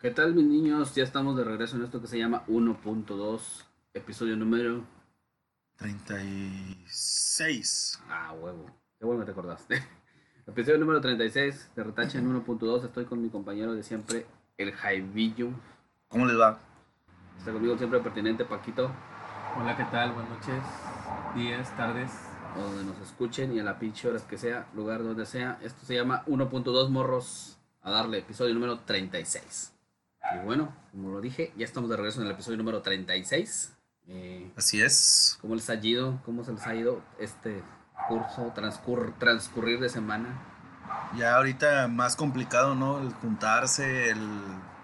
¿Qué tal mis niños? Ya estamos de regreso en esto que se llama 1.2, episodio número... 36. Ah, huevo. Qué bueno que te acordaste. Episodio número 36 de Retache en 1.2. Estoy con mi compañero de siempre, el Jaivillo. ¿Cómo les va? Está conmigo siempre pertinente, Paquito. Hola, ¿qué tal? Buenas noches, días, tardes. O donde nos escuchen y a la pinche horas que sea, lugar donde sea. Esto se llama 1.2 morros a darle, episodio número 36. Y bueno, como lo dije, ya estamos de regreso en el episodio número 36. Eh, Así es. ¿Cómo les ha ido? ¿Cómo se les ha ido este curso, transcurr, transcurrir de semana? Ya ahorita más complicado, ¿no? El juntarse, el...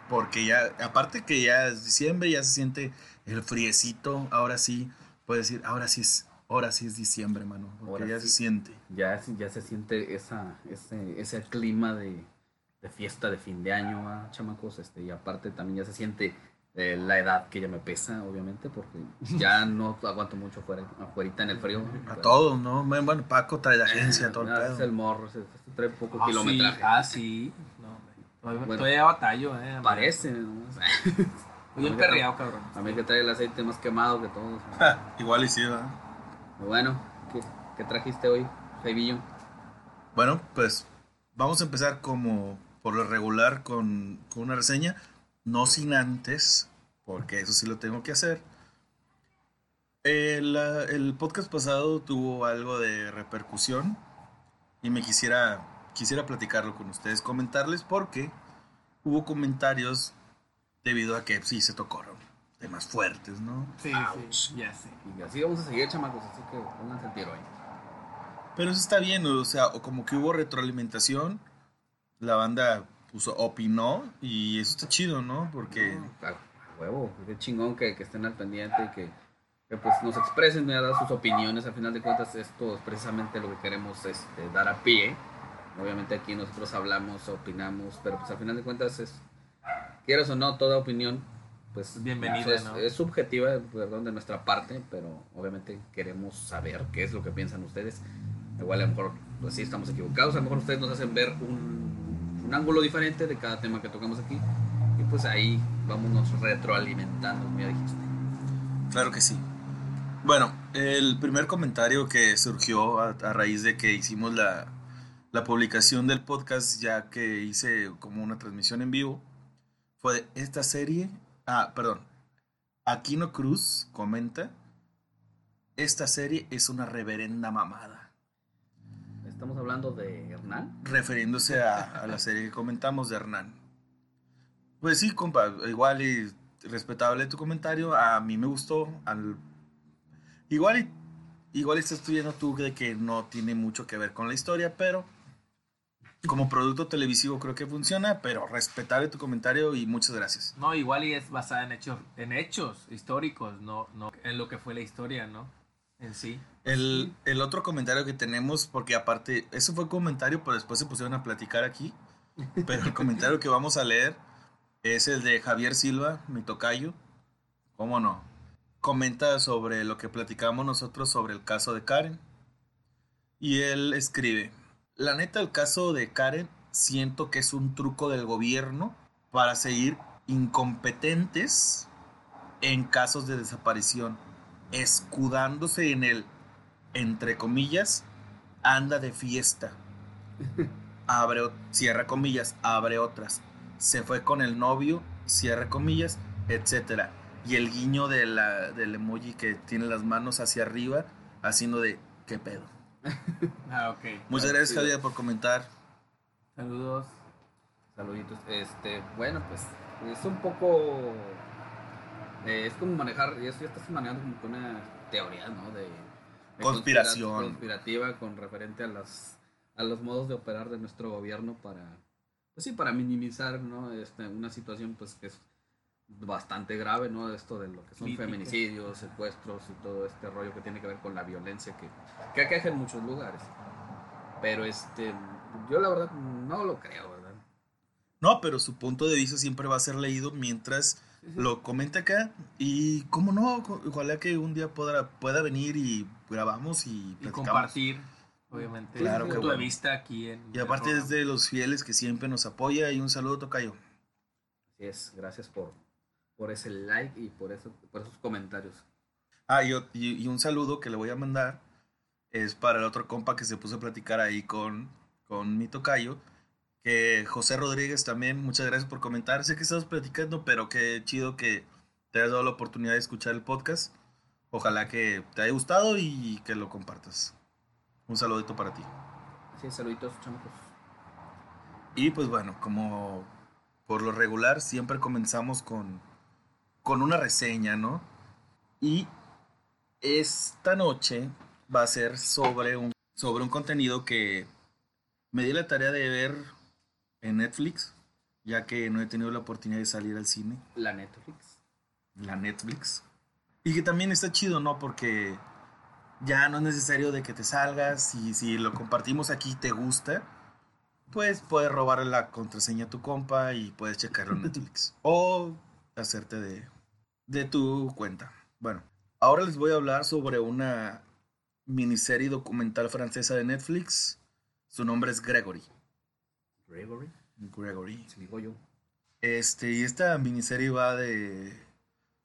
Porque ya, aparte que ya es diciembre, ya se siente el friecito, ahora sí, puedes decir, ahora sí es, ahora sí es diciembre, mano, porque Ahora ya sí. se siente. Ya, ya se siente esa, ese, ese clima de, de fiesta de fin de año, ¿ah, chamacos. Este, y aparte también ya se siente eh, la edad que ya me pesa, obviamente, porque ya no aguanto mucho fuera, afuera en el frío. A todos, ¿no? Bueno, Paco trae de agencia, todo el Ah, es pedo. el morro, se, se trae poco Ah, kilometraje. Sí. Ah, sí. No. Todavía, Bueno. todavía batallo, eh. Parece, ¿no? Muy bien perreado, cabrón. A mí que trae el aceite más quemado que todos. Igual y sí, ¿verdad? Bueno, ¿qué, qué trajiste hoy, Jaivillo? Bueno, pues vamos a empezar como por lo regular con, con una reseña, no sin antes, porque eso sí lo tengo que hacer. El, ah, el podcast pasado tuvo algo de repercusión y me quisiera, quisiera platicarlo con ustedes, comentarles porque hubo comentarios debido a que sí se tocaron temas fuertes, ¿no? Sí, sí, ya sé. Y así vamos a seguir, chamacos, así que pónganse el tiro ahí. Pero eso está bien, o sea, o como que hubo retroalimentación, la banda puso, opinó y eso está chido, ¿no? Porque No, a huevo, qué chingón que, que estén al pendiente y que, que, pues nos expresen, ¿verdad? sus opiniones. Al final de cuentas, esto es precisamente lo que queremos este, dar a pie. Obviamente aquí nosotros hablamos, opinamos, pero pues al final de cuentas es, quieras o no, toda opinión, pues Bienvenida, es, ¿no? es subjetiva, perdón, de nuestra parte, pero obviamente queremos saber qué es lo que piensan ustedes. Igual a lo mejor, pues sí, estamos equivocados, a lo mejor ustedes nos hacen ver un, un ángulo diferente de cada tema que tocamos aquí. Y pues ahí vámonos retroalimentando, como ya dijiste. Claro que sí. Bueno, el primer comentario que surgió a, raíz de que hicimos la, la publicación del podcast, ya que hice como una transmisión en vivo, fue de esta serie. Ah, perdón. Aquino Cruz comenta: Esta serie es una reverenda mamada. Estamos hablando de Hernán. Refiriéndose a, a la serie que comentamos de Hernán. Pues sí, compa, igual y respetable tu comentario. A mí me gustó. Al... Igual y igual estás viendo tú de que no tiene mucho que ver con la historia, pero como producto televisivo creo que funciona, pero respetable tu comentario y muchas gracias. No, igual y es basada en hechos, en hechos históricos, no, no en lo que fue la historia, ¿no? En sí. El, el otro comentario que tenemos, porque aparte, eso fue comentario, pero después se pusieron a platicar aquí. Pero el comentario que vamos a leer es el de Javier Silva, mi tocayo. ¿Cómo no? Comenta sobre lo que platicamos nosotros sobre el caso de Karen. Y él escribe, la neta el caso de Karen siento que es un truco del gobierno para seguir incompetentes en casos de desaparición, escudándose en el, entre comillas, anda de fiesta. Abre, cierra comillas, abre otras. Se fue con el novio, cierra comillas, etcétera. Y el guiño de la, del emoji que tiene las manos hacia arriba, haciendo de, ¿qué pedo? Ah, ok. Muchas gracias, sí. Javier, por comentar. Saludos. Saluditos. Este, bueno, pues es un poco. eh, es como manejar. Ya ya estás manejando como que una teoría, ¿no? De Conspiración. conspira- Conspirativa con referente a las a los modos de operar de nuestro gobierno para. Pues sí, para minimizar, ¿no? Este, una situación, pues que es bastante grave, ¿no? Esto de lo que son Crítica. feminicidios, secuestros y todo este rollo que tiene que ver con la violencia que, que aqueja en muchos lugares. Pero este, yo la verdad no lo creo, ¿verdad? No, pero su punto de vista siempre va a ser leído mientras lo comenta acá. Y cómo no, ojalá que un día pueda, pueda venir y grabamos y Y compartir, obviamente, Claro punto de bueno. vista aquí en. Y aparte es de los fieles que siempre nos apoya y un saludo, Tocayo. Así es, gracias por, por ese like y por, eso, por esos comentarios. Ah, y, y- y un saludo que le voy a mandar es para el otro compa que se puso a platicar ahí con, con mi tocayo, que José Rodríguez también, muchas gracias por comentar. Sé que estamos platicando, pero qué chido que te hayas dado la oportunidad de escuchar el podcast. Ojalá que te haya gustado y que lo compartas. Un saludito para ti. Así es, saluditos, chamacos. Y pues bueno, como por lo regular, siempre comenzamos con, con una reseña, ¿no? Y esta noche va a ser sobre un, sobre un contenido que me di la tarea de ver en Netflix, ya que no he tenido la oportunidad de salir al cine, La Netflix. la Netflix. Y que también está chido, ¿no? Porque ya no es necesario de que te salgas y si lo compartimos aquí y te gusta, pues puedes robarle la contraseña a tu compa y puedes checarlo en Netflix. o hacerte de, de tu cuenta. Bueno, ahora les voy a hablar sobre una miniserie documental francesa de Netflix. Su nombre es Gregory. Gregory. Gregory. Se digo yo. Este, y esta miniserie va de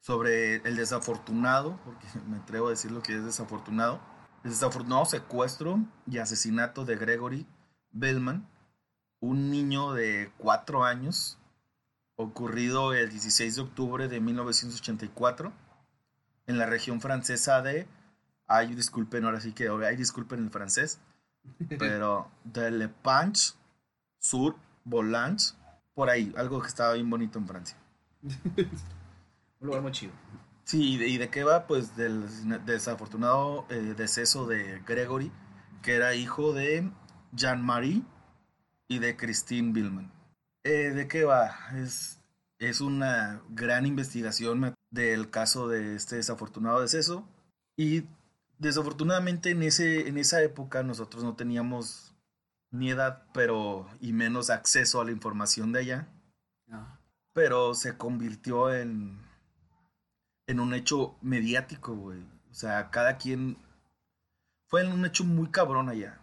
sobre el desafortunado, porque me atrevo a decir lo que es desafortunado, el desafortunado secuestro y asesinato de Gregory Bellman, un niño de cuatro años, ocurrido el 16 de octubre de 1984 en la región francesa de, ay, disculpen, ahora sí que, ay, disculpen el francés, pero de Le Panche sur Volanges, por ahí, algo que estaba bien bonito en Francia. Un lugar muy chido. Sí, ¿y de, y de qué va? Pues del desafortunado eh, deceso de Gregory, que era hijo de Jean-Marie y de Christine Billman. Eh, ¿De qué va? Es, es una gran investigación del caso de este desafortunado deceso y desafortunadamente en, ese, en esa época nosotros no teníamos ni edad, pero y menos acceso a la información de allá, Ah, pero se convirtió en, en un hecho mediático, güey. O sea, cada quien fue un hecho muy cabrón allá,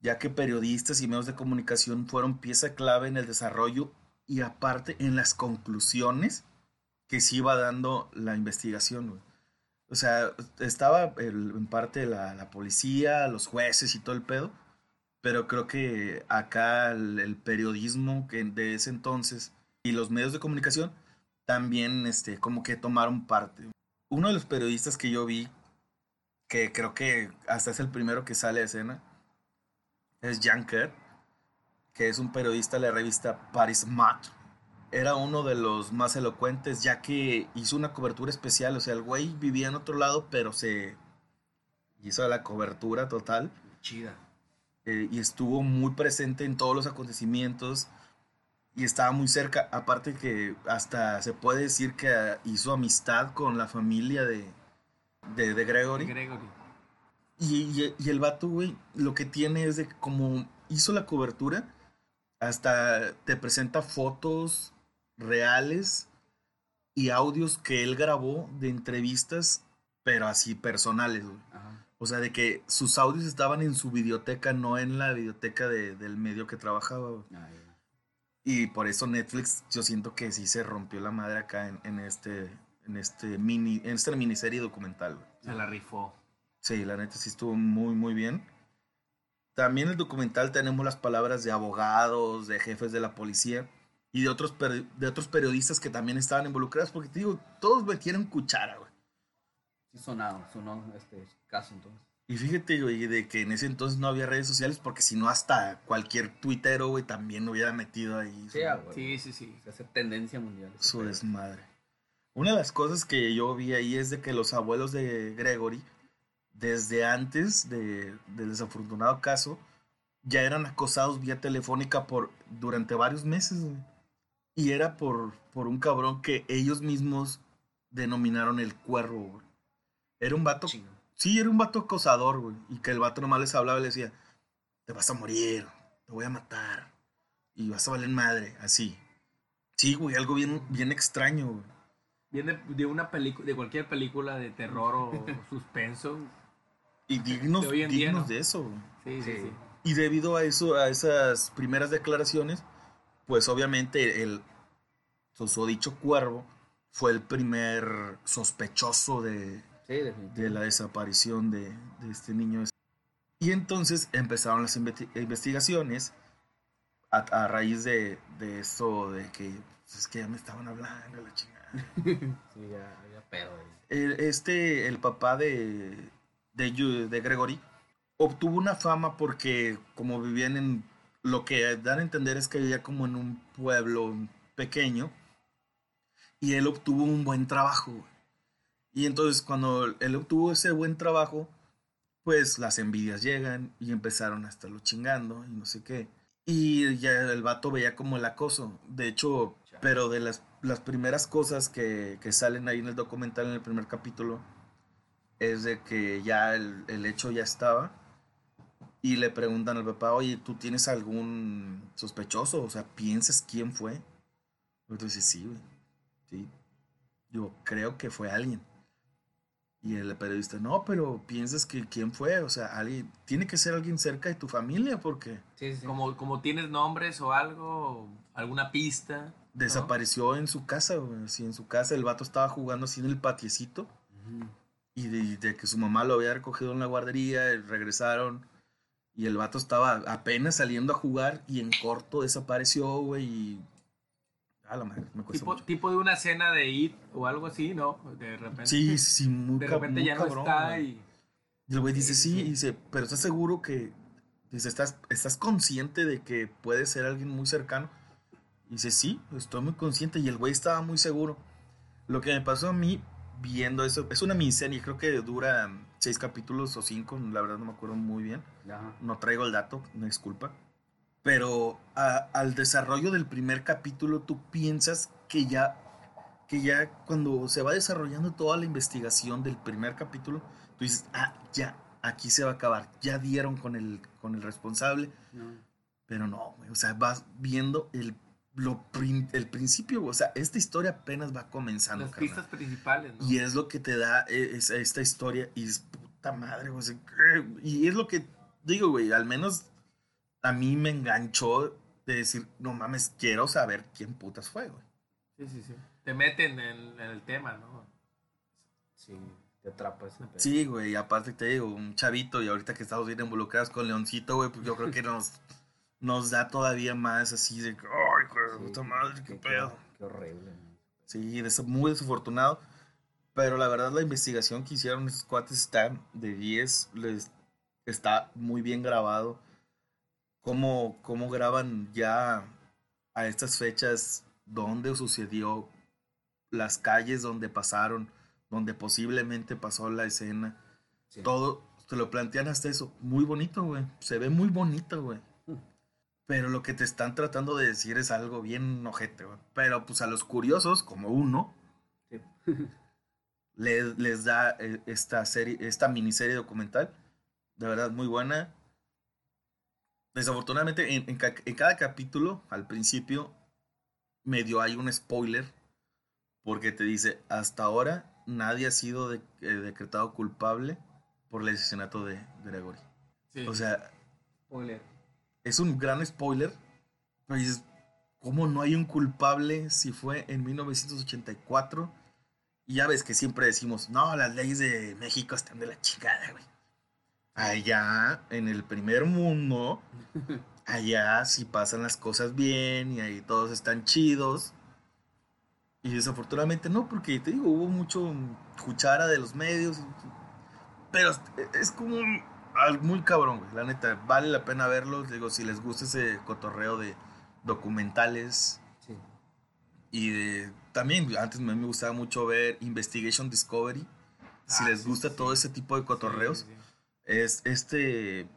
ya que periodistas y medios de comunicación fueron pieza clave en el desarrollo y aparte en las conclusiones que se iba dando la investigación, güey. O sea, estaba en parte la, la policía, los jueces y todo el pedo, pero creo que acá el, el periodismo que de ese entonces y los medios de comunicación también este, como que tomaron parte. Uno de los periodistas que yo vi, que creo que hasta es el primero que sale a escena, es Jan Kerr, que es un periodista de la revista Paris Mat. Era uno de los más elocuentes, ya que hizo una cobertura especial. O sea, el güey vivía en otro lado, pero se hizo la cobertura total chida. eh, y estuvo muy presente en todos los acontecimientos y estaba muy cerca. Aparte que hasta se puede decir que hizo amistad con la familia de, de, de Gregory. Gregory. Y, y- y el vato, güey, lo que tiene es de que como hizo la cobertura, hasta te presenta fotos reales y audios que él grabó de entrevistas, pero así personales, güey. Ajá. O sea, de que sus audios estaban en su videoteca, no en la videoteca de- del medio que trabajaba. güey. Y por eso Netflix, yo siento que sí se rompió la madre acá en, en este, en este mini, en esta miniserie documental. Se la rifó. Sí, la neta sí estuvo muy, muy bien. También en el documental tenemos las palabras de abogados, de jefes de la policía y de otros, de otros periodistas que también estaban involucrados, porque te digo, todos metieron cuchara, güey. Sí sonado, sonó este caso entonces. Y fíjate, güey, de que en ese entonces no había redes sociales, porque si no, hasta cualquier tuitero, güey, también hubiera metido ahí Sí, su, ah. Sí, sí, sí. Se hace tendencia mundial. su desmadre. Una de las cosas que yo vi ahí es de que los abuelos de Gregory, desde antes de- del desafortunado caso, ya eran acosados vía telefónica por durante varios meses. güey. Y era por, por un cabrón que ellos mismos denominaron el cuervo, güey. Era un vato Chingo. Sí, era un vato acosador, güey. Y que el vato nomás les hablaba y le decía, te vas a morir, te voy a matar. Y vas a valer madre, así. Sí, güey, algo bien, bien extraño, güey. Viene de una película, de cualquier película de terror o suspenso. Y dignos, De día, dignos ¿no? de eso, güey. Sí, sí, Sí. sí. Y debido a eso, a esas primeras declaraciones, pues obviamente el, susodicho cuervo fue el primer sospechoso de, Sí, de la desaparición de, de este niño. Y entonces empezaron las investi- investigaciones a, a raíz de, de eso de que pues, es que ya me estaban hablando la chingada. Sí, ya, ya pedo. El- este, el papá de, de, de Gregory, obtuvo una fama porque como vivían en, lo que dan a entender es que vivía como en un pueblo pequeño y él obtuvo un buen trabajo. Y entonces cuando él obtuvo ese buen trabajo, pues las envidias llegan y empezaron a estarlo chingando y no sé qué. Y ya el vato veía como el acoso. De hecho, pero de las, las primeras cosas que, que salen ahí en el documental, en el primer capítulo, es de que ya el, el hecho ya estaba. Y le preguntan al papá, oye, ¿tú tienes algún sospechoso? O sea, ¿piensas quién fue? Entonces, sí, güey. Sí. Yo creo que fue alguien. Y el periodista, no, pero piensas que quién fue, o sea, alguien, tiene que ser alguien cerca de tu familia porque Sí, sí. Como, como tienes nombres o algo, alguna pista. ¿no? desapareció en su casa, güey, así en su casa, el vato estaba jugando así en el patiecito y de, de que su mamá lo había recogido en la guardería, y regresaron y el vato estaba apenas saliendo a jugar y en corto desapareció, güey, y... A la madre, me cuesta Tipo, mucho. tipo de una cena de IT o algo así, ¿no? De repente. Sí, sí, muy, De repente muy ya no cabrón, está güey. y. Y el güey dice, Sí, sí, sí. y dice, pero ¿estás seguro que, dice, ¿estás, estás consciente de que puede ser alguien muy cercano? Y dice, sí, estoy muy consciente, y el güey estaba muy seguro. Lo que me pasó a mí viendo eso, es una miniserie, creo que dura seis capítulos o cinco, la verdad no me acuerdo muy bien, Ajá. no traigo el dato, me disculpa. Pero a- al desarrollo del primer capítulo tú piensas que ya, que ya cuando se va desarrollando toda la investigación del primer capítulo, tú dices, ah, ya, aquí se va a acabar, ya dieron con el, con el responsable, No. pero no, o sea, vas viendo el, lo, el principio, o sea, esta historia apenas va comenzando. Las carnal. pistas principales, ¿no? Y es lo que te da eh, es- esta historia. Y es puta madre, o sea. Y es lo que digo, güey. Al menos a mí me enganchó de decir, no mames, quiero saber quién putas fue, güey. Sí, sí, sí. Te meten en, en el tema, ¿no? Sí, te atrapa ese pedo. Sí, güey. Y aparte te digo, un chavito. Y ahorita que estamos bien involucrados con Leoncito, güey, pues yo creo que nos, nos da todavía más así de, ay, güey, Sí, puta madre, qué pedo. Qué horrible. ¿no? Sí, muy desafortunado. Pero la verdad, la investigación que hicieron estos cuates está de 10. Les, está muy bien grabado. Cómo, cómo graban ya a estas fechas dónde sucedió, las calles donde pasaron, donde posiblemente pasó la escena. Sí. Todo, te lo plantean hasta eso. Muy bonito, güey. Se ve muy bonito, güey. Mm. Pero lo que te están tratando de decir es algo bien ojete, güey. Pero pues a los curiosos, como uno, Sí. le- les da eh, esta serie, esta miniserie documental. De verdad, muy buena. Desafortunadamente, en, en ca- en cada capítulo, al principio, medio hay un spoiler. Porque te dice, hasta ahora nadie ha sido de- eh, decretado culpable por el asesinato de Gregory. Sí. O sea, Spoiler. es un gran spoiler. Pero dices, ¿cómo no hay un culpable si fue en 1984? Y ya ves que siempre decimos, no, las leyes de México están de la chingada, güey. Allá, en el primer mundo, allá sí pasan las cosas bien y ahí todos están chidos. Y desafortunadamente no, porque te digo, hubo mucho cuchara de los medios. Pero es como muy cabrón, güey. La neta, vale la pena verlo. Digo, si les gusta ese cotorreo de documentales Sí. y de. También, antes me, me gustaba mucho ver Investigation Discovery. Si Ah, les gusta sí, todo sí. ese tipo de cotorreos, sí. Es este,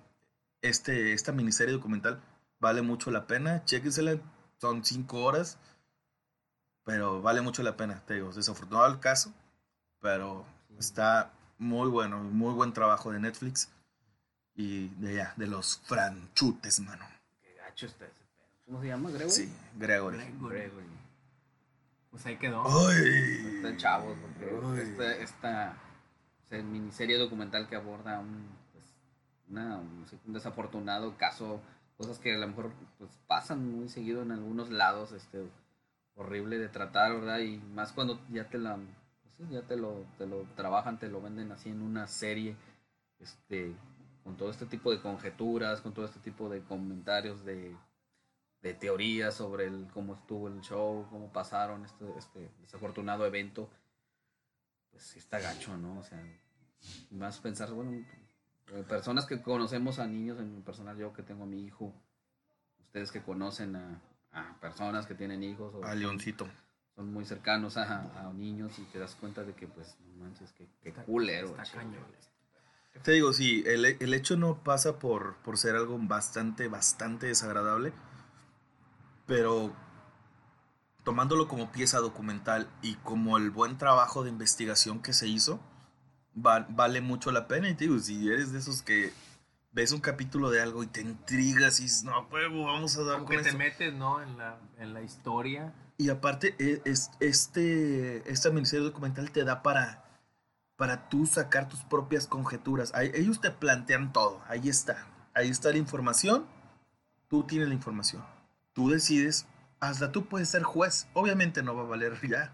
este, esta miniserie documental vale mucho la pena. Chéquensela, son cinco horas, pero vale mucho la pena. Te digo, desafortunado el caso, pero está muy bueno, muy buen trabajo de Netflix y de ya, de los franchutes, mano. Qué gacho está ese pedo. ¿Cómo se llama, Gregory? Sí, Gregory. Gregory. Gregory. Pues ahí quedó. Ay. Están chavos, porque esta, esta o sea, miniserie documental que aborda un, una- un, desafortunado caso, cosas que a lo mejor pues, pasan muy seguido en algunos lados, este, horrible de tratar, ¿verdad? Y más cuando ya te la ya te lo, te lo trabajan, te lo venden así en una serie, este, con todo este tipo de conjeturas, con todo este tipo de comentarios de, de teorías sobre el, cómo estuvo el show, cómo pasaron este, este desafortunado evento, pues sí está gacho, ¿no? O sea, más pensar, bueno, personas que conocemos a niños, en mi personal, yo que tengo a mi hijo, ustedes que conocen a, a personas que tienen hijos o A Leoncito. son muy cercanos a, a niños y te das cuenta de que, pues, no manches, que, que Está- culero. está chico. cañón. Te digo, sí, el, el hecho no pasa por, por ser algo bastante, bastante desagradable, pero tomándolo como pieza documental y como el buen trabajo de investigación que se hizo, va- vale mucho la pena. Y te digo, si eres de esos que ves un capítulo de algo y te intrigas y dices, no, huevo, vamos a dar Como con que te esto". metes, ¿no? En la, en la historia. Y aparte, e- es, este, esta miniserie documental te da para, para tú sacar tus propias conjeturas. Ahí- ellos te plantean todo. Ahí está. Ahí está la información. Tú tienes la información. Tú decides. Hasta tú puedes ser juez. Obviamente no va a valer ya.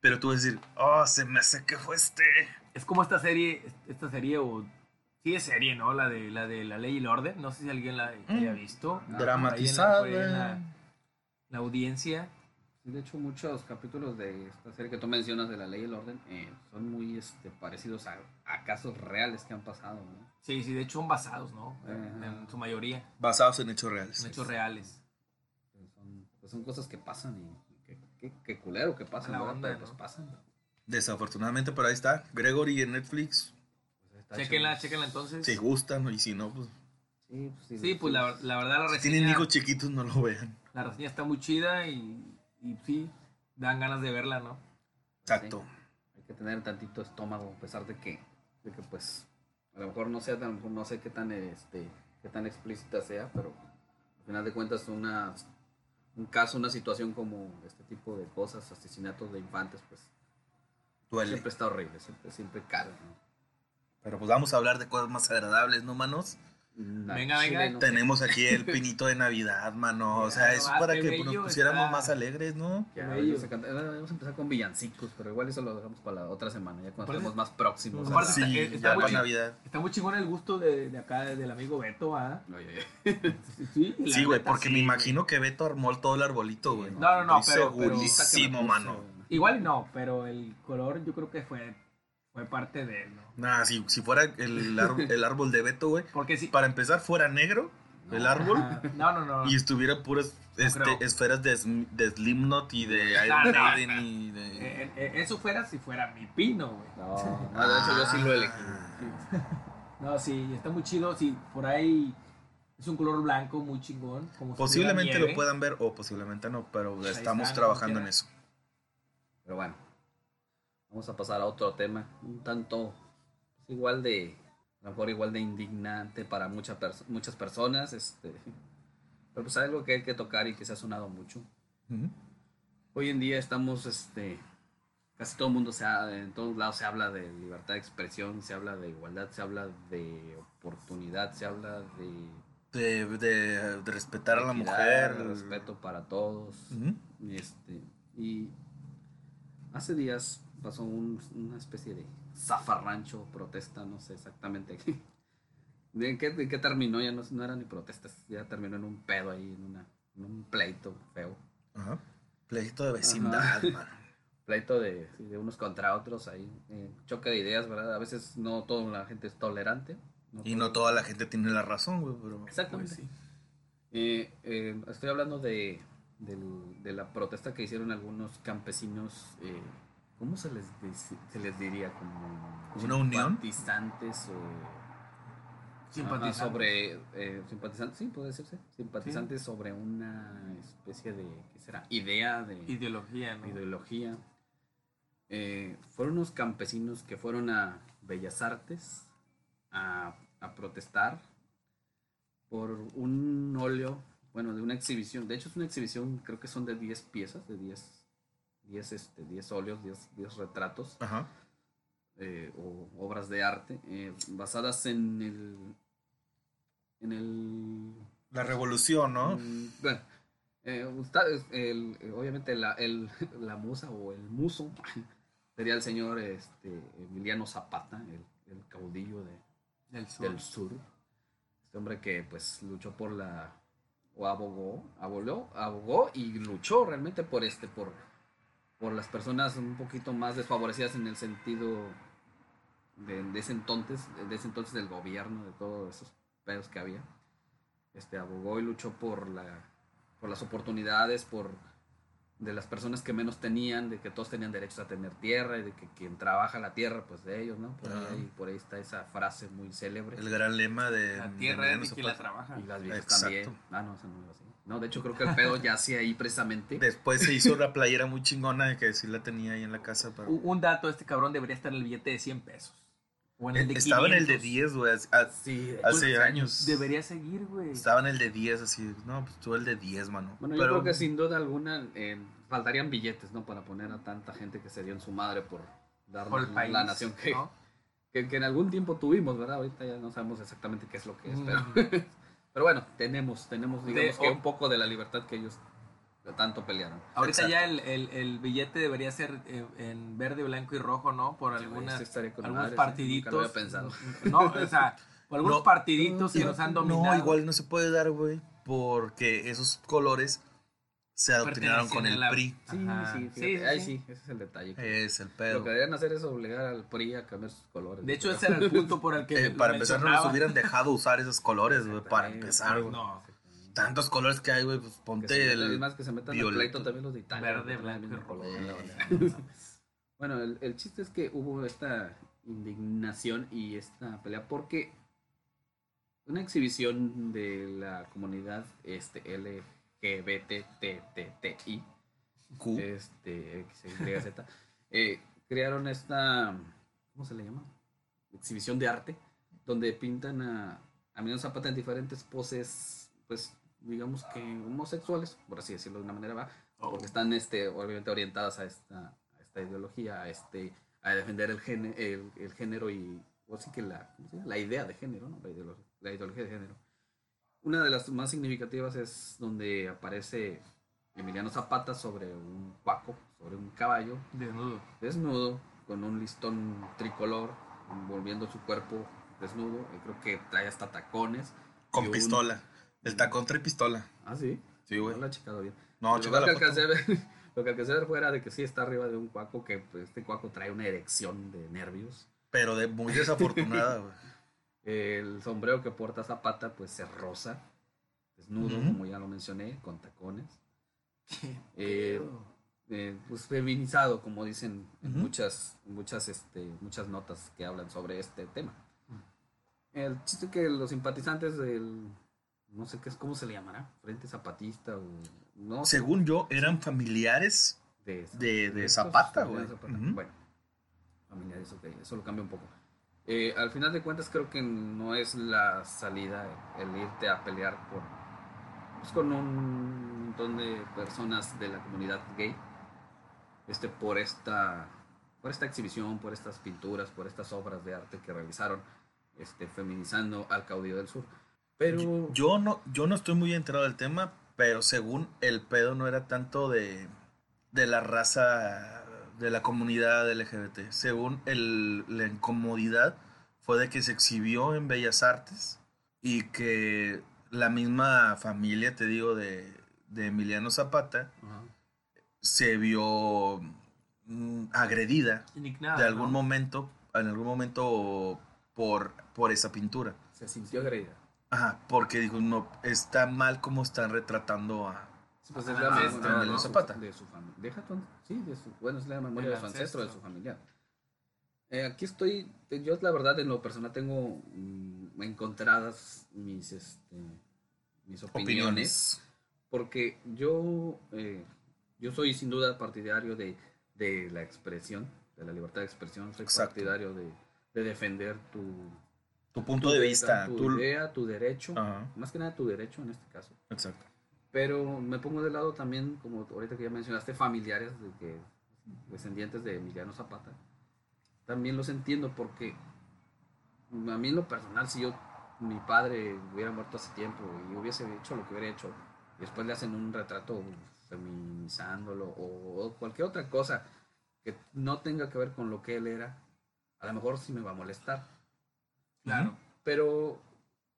Pero tú vas a decir, oh, se me hace que fue este. Es como esta serie, esta serie o sí es serie, ¿no? La de la de la ley y el orden. No sé si alguien la haya Mm. visto. Dramatizada. La- la- La audiencia. De hecho, muchos capítulos de esta serie que tú mencionas de la ley y el orden eh, son muy este, parecidos a, a casos reales que han pasado. ¿no? Sí, sí, de hecho son basados, ¿no? En, su mayoría. Basados en hechos reales. En hechos reales. Pues son, pues son cosas que pasan y, y que, que- que culero que pasan, ¿no? pues pasan. Desafortunadamente, pero ahí está. Gregory en Netflix. Pues, Chequenla, chequenla entonces. Si gustan y si no, pues. Sí, pues, sí, Sí, pues la, la verdad la Si reseña, tienen hijos chiquitos, no lo vean. la reseña está muy chida y, y sí, dan ganas de verla, ¿no? Exacto. Hay que tener tantito estómago, a pesar de que, de que pues, a lo mejor no sea tan, no sé qué tan, este, qué tan explícita sea, pero al final de cuentas una, un caso, una situación como este tipo de cosas, asesinatos de infantes, pues Duele. siempre está horrible, siempre, siempre caro, ¿no? Pero pues vamos a hablar de cosas más agradables, ¿no, manos? Na- Venga, venga. no. Tenemos aquí el pinito de Navidad, mano. O sea, es nomás, para que nos bello pusiéramos está. más alegres, ¿no? Ya, vamos, a cantar- eh, vamos a empezar con villancicos, pero igual eso lo dejamos para la otra semana, ya cuando estemos más próximos. a Aparte la- Sí, está- está ya muy para. Navidad. Está muy chingón el gusto de, de acá, del amigo Beto, ¿ah? Oye. Sí, la Sí, güey, porque sí, me imagino que Beto armó todo el arbolito, güey. No, no, no, Estoy pero- pero- segurísimo, mano. Igual y no, pero el color yo creo que fue, fue parte de él, ¿no? Nah, si, si fuera el, el árbol de Beto, güey, Porque sí. para empezar fuera negro el árbol. No, no, no. y estuviera puras este, esferas de, de Slipknot y de Iron. Maiden y de... Eh, eh, eh, eso fuera si fuera mi pino, güey. No, no, de hecho yo sí lo elegí. No, sí, está muy chido. Sí, por ahí es un color blanco muy chingón. Como si Posiblemente lo puedan ver o posiblemente no, pero Pues ahí estamos está, trabajando en eso. Pero bueno, vamos a pasar a otro tema, un tanto igual de, a lo mejor igual de indignante para muchas perso- muchas personas, este, pero pues algo que hay que tocar y que se ha sonado mucho. Ujú. Hoy en día estamos, este, casi todo el mundo se ha, en todos lados se habla de libertad de expresión, se habla de igualdad, se habla de oportunidad, se habla de, De, de- de respetar a la equidad, mujer. de respeto para todos. Ujú. Y, este, y hace días pasó un- una especie de zafarrancho, protesta, no sé exactamente qué. ¿De qué, qué terminó? Ya no, no era ni protestas, ya terminó en un pedo ahí, en, una, en un pleito feo. Ajá. Pleito de vecindad, mano. Pleito de, sí, de unos contra otros ahí. eh, choque de ideas, ¿verdad? A veces no toda la gente es tolerante. Y no toda la gente tiene la razón, güey, pero... Exactamente. Pues sí. Eh, eh, estoy hablando de, del- de la protesta que hicieron algunos campesinos. eh, ¿Cómo se les, se les diría? Como ¿Una unión? Simpatizantes o. Simpatizantes. Sobre. eh, simpatizantes, sí, puede decirse. Simpatizantes sobre una especie de. ¿Qué será? Idea de. Ideología, ¿no? ideología. Eh, fueron unos campesinos que fueron a Bellas Artes a, a protestar por un óleo, bueno, de una exhibición. De hecho, es una exhibición, creo que son de 10 piezas, de 10, 10, este, 10 óleos, 10, 10 retratos Ajá. eh, o obras de arte eh, basadas en el. En el La revolución, ¿no? Mm, bueno, Eh, está- el- obviamente la, el- la musa o el muso sería el señor este, Emiliano Zapata, el, el caudillo de, Del sur. del sur. Este hombre que pues luchó por la o abogó, abogó, abogó y luchó realmente por este por por las personas un poquito más desfavorecidas en el sentido de, de ese entonces, de ese entonces del gobierno, de todos esos pedos que había. Este abogó y luchó por la por las oportunidades, por de las personas que menos tenían, de que todos tenían derechos a tener tierra y de que quien trabaja la tierra, pues de ellos, ¿no? Por, Ah. ahí, por ahí está esa frase muy célebre. El gran lema de. La de tierra Emiliano es de quien la trabaja. Y las viejas Exacto. también. Ah, no, esa no iba así. No, de hecho creo que el pedo yace ahí precisamente. Después se hizo una playera muy chingona de que sí la tenía ahí en la casa. Pero... Un un dato, este cabrón debería estar en el billete de 100 pesos. En el de Estaba en el de 500. 10, güey. Sí, Hace pues, años. Debería seguir, güey. Estaba en el de 10, así. No, pues tú el de 10, mano. Bueno, yo Pero- creo que sin duda alguna eh, faltarían billetes, ¿no? Para poner a tanta gente que se dio en su madre por darnos Por país. la nación que, ¿no? que, que en algún tiempo tuvimos, ¿verdad? Ahorita ya no sabemos exactamente qué es lo que es, Mm. pero, pero bueno, tenemos, tenemos, digamos De- que un poco de la libertad que ellos tanto pelearon. Ahorita Exacto. ya el, el, el billete debería ser eh, en verde, blanco y rojo, ¿no? Por algunas, algunos madre, partiditos. nunca lo había pensado. No, o sea, por algunos No, partiditos que nos han dominado. No, igual no se puede dar, güey. Porque esos colores se adoctrinaron con el la- PRI. Sí, sí, Sí, ahí sí. ese es el detalle. Es el Lo pedo. que deberían hacer es obligar al PRI a cambiar sus colores. De hecho, ese era el punto por el que. Eh, lo para empezar, no nos hubieran dejado usar esos colores, güey. Para empezar, güey. No, Tantos colores que hay, güey. Pues Que ponte se el. más que se metan pleito también los de Italia. Verde, que blanco y rojo. Bueno, el, el chiste es que hubo esta indignación y esta pelea porque una exhibición de la comunidad este, LGBTTTI, Q. este, XYZ, eh, crearon esta, ¿cómo se le llama? Exhibición de arte, donde pintan a, a Emiliano Zapata en diferentes poses, pues, digamos que homosexuales, por así decirlo de una manera, va, porque están, este, obviamente orientadas a esta, a esta ideología, a este, a defender el, gene- el, el género y, o así que la, ¿cómo se llama? la idea de género, ¿no? La ideología, la ideología de género. Una de las más significativas es donde aparece Emiliano Zapata sobre un cuaco, sobre un caballo, Desnudo. desnudo, con un listón tricolor, envolviendo su cuerpo desnudo. y creo que trae hasta tacones. Con un- pistola. El tacón trae pistola. Ah, sí. Sí, No güey. lo he checado bien. No, Lo que alcancé ver, lo que alcancé a ver fuera de que sí está arriba de un cuaco, que pues, este cuaco trae una erección de nervios. Pero de muy desafortunada, güey. El sombrero que porta Zapata, pues es rosa, desnudo, Ujú. como ya lo mencioné, con tacones. Eh, eh, pues feminizado, como dicen en muchas, muchas, este, muchas notas que hablan sobre este tema. El chiste que los simpatizantes del, no sé qué es, cómo se le llamará, Frente Zapatista o no sé, Según yo, eran familiares. de, de- de Zapata, güey. Ujú. Bueno, familiares, ok, eso lo cambia un poco. Eh, al final de cuentas creo que no es la salida el irte a pelear por, pues, con un montón de personas de la comunidad gay este, por, esta, por esta exhibición, por estas pinturas, por estas obras de arte que realizaron este, feminizando al caudillo del sur. Pero... Yo, no, yo no estoy muy enterado del tema, pero según el pedo no era tanto de, de la raza de la comunidad LGBT. Según el, la incomodidad fue de que se exhibió en Bellas Artes y que la misma familia, te digo, de, de Emiliano Zapata se vio mm, agredida Indignada. de algún ¿no? momento, en algún momento por, por esa pintura. Se sintió agredida. Ajá, porque digo, no, está mal como están retratando a... Sí, pues es la sí, memoria de, su- Zapata. de su familia. Sí, de su, bueno, es la memoria de su ancestro, de su familiar. Eh, aquí estoy, yo la verdad en lo personal tengo mm, encontradas mis, este, mis opiniones, Opiniones. porque yo, eh, yo soy sin duda partidario de, de la expresión, de la libertad de expresión, soy Exacto. partidario de, de defender tu, Tu punto tu de vista. tu tú- idea, tu derecho, más que nada tu derecho en este caso. exacto. Pero me pongo de lado también, como ahorita que ya mencionaste, familiares de que descendientes de Emiliano Zapata. También los entiendo porque a mí en lo personal, si yo, mi padre hubiera muerto hace tiempo y hubiese hecho lo que hubiera hecho, y después le hacen un retrato feminizándolo o, o cualquier otra cosa que no tenga que ver con lo que él era, a lo mejor sí me va a molestar. Claro. Pero,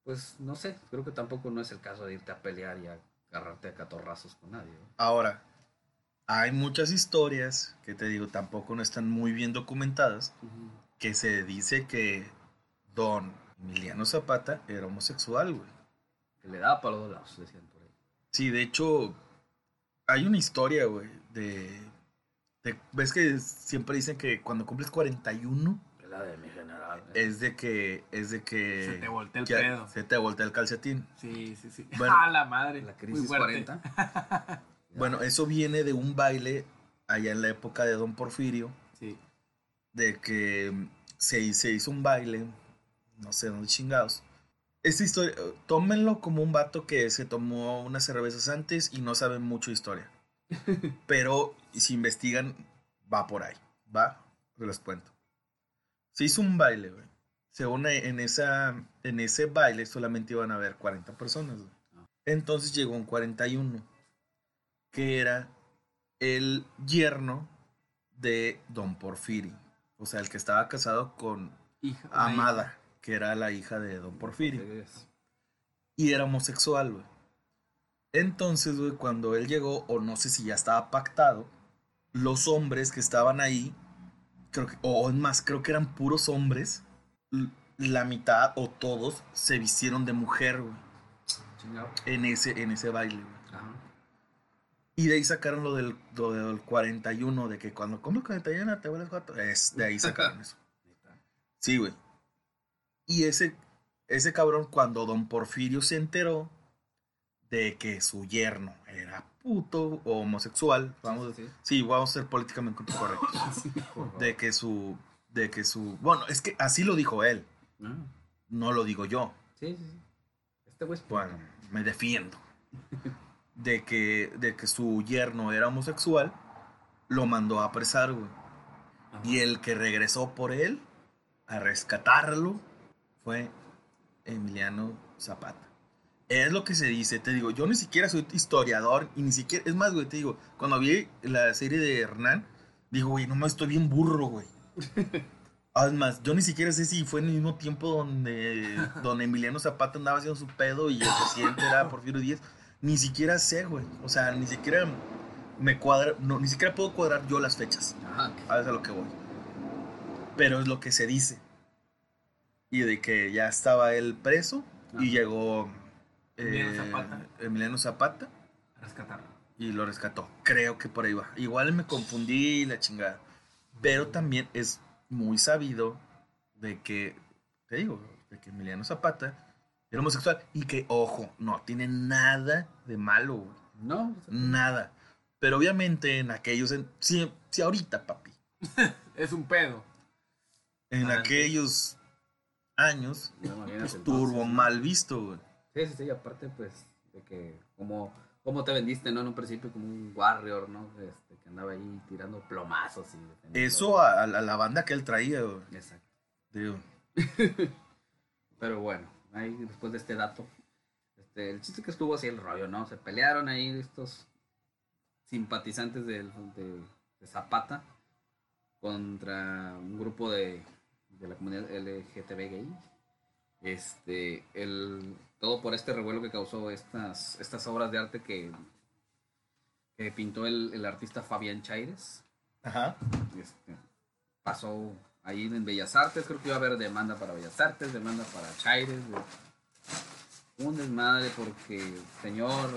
pues no sé, creo que tampoco no es el caso de irte a pelear y a agarrarte a catorrazos con nadie. Ahora, hay muchas historias que te digo, tampoco no están muy bien documentadas, que se dice que don Emiliano Zapata era homosexual, güey. Que le daba para los dos lados, decían por ahí. Sí, de hecho, hay una historia, güey, de, de- ¿Ves que siempre dicen que cuando cumples 41 La de mi general. es de que... Es de que Se te voltea el que pedo. Se te voltea el calcetín. Sí, sí, sí. Bueno. ¡Ah, la madre! La Muy crisis fuerte. 40. Bueno, eso viene de un baile allá en la época de Don Porfirio, Sí. de que se, se hizo un baile, no sé dónde chingados. Esta historia, tómenlo como un vato que se tomó unas cervezas antes y no sabe mucho historia. Pero si investigan, va por ahí, va, se los cuento. Se hizo un baile, güey. Según en, esa, en ese baile solamente iban a haber 40 personas, güey. Entonces llegó un 41, que era el yerno de Don Porfirio. O sea, el que estaba casado con Hija, Amada, que era la hija de Don Porfirio. Entonces, Y era homosexual, güey. Entonces, güey, cuando él llegó, o no sé si ya estaba pactado, los hombres que estaban ahí, creo que, o es más, creo que eran puros hombres, la mitad o todos se vistieron de mujer, güey, en ese, en ese baile, güey. Ajá. Y de ahí sacaron lo del, lo del 41, de que cuando comes 41 te vuelves gato. Es, de ahí sacaron eso. Sí, güey. Y ese, ese cabrón, cuando don Porfirio se enteró de que su yerno era puto o homosexual, vamos, Sí, sí, vamos a ser políticamente correctos, sí, de que su, de que su, bueno, es que así lo dijo él, Ah, no lo digo yo, Sí, sí, sí. Este güey es bueno, me defiendo, de que, de que su yerno era homosexual, lo mandó a apresar, güey. Ajá. Y el que regresó por él a rescatarlo fue Emiliano Zapata. Es lo que se dice, te digo, yo ni siquiera soy historiador y ni siquiera, es más, güey, te digo, cuando vi la serie de Hernán, digo, güey, no más estoy bien burro, güey. Además, yo ni siquiera sé si fue en el mismo tiempo donde, donde Emiliano Zapata andaba haciendo su pedo y el presidente era Porfirio Díaz. Ni siquiera sé, güey. O sea, ni siquiera me cuadra, no, ni siquiera puedo cuadrar yo las fechas. Ajá. Sabes a lo que voy. Pero es lo que se dice. Y de que ya estaba él preso y llegó Emiliano eh, Zapata. Emiliano Zapata Rescatarlo. y lo rescató. Creo que por ahí va. Igual me confundí la chingada. Pero también es muy sabido de que, te digo, de que Emiliano Zapata era homosexual y que, ojo, no tiene nada de malo, güey. No, Nada. Pero obviamente en aquellos, en, si, si ahorita, papi, Es un pedo. en Antes. aquellos años, no, entonces, ¿no? mal visto, güey. Sí, sí, sí, aparte, pues, de que como, como te vendiste, ¿no? En un principio como un warrior, ¿no? Este, que andaba ahí tirando plomazos y... Eso a, a la, banda que él traía, güey. Exacto. Digo, Pero bueno, ahí después de este dato, este, el chiste que estuvo así el rollo, ¿no? Se pelearon ahí estos simpatizantes de, de Zapata contra un grupo de, de la comunidad LGTB gay. Este, el, todo por este revuelo que causó estas, estas obras de arte que, que pintó el, el artista Fabián Chaires. Ajá. Este, pasó ahí en Bellas Artes, creo que iba a haber demanda para Bellas Artes, demanda para Chaires, de- un desmadre porque el señor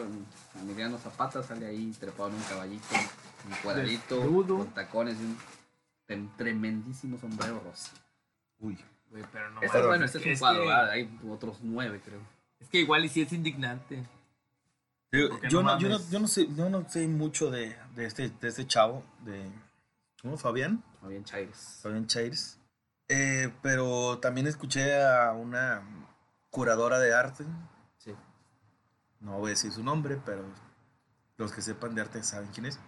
Emiliano Zapata sale ahí trepado en un caballito, un cuadradito, Desnudo. con tacones y un tremendísimo sombrero rosa. Uy. Güey, pero no. Este, bueno, este es un cuadro, hay otros nueve creo. Es que igual y si es indignante. Yo, no no, yo, no, yo no sé, yo no sé mucho de, de este, de este chavo, de ¿cómo? Fabián, Fabián Chaires. Fabián Chaires. Eh, pero también escuché a una curadora de arte, Sí. no voy a decir su nombre, pero los que sepan de arte saben quién es,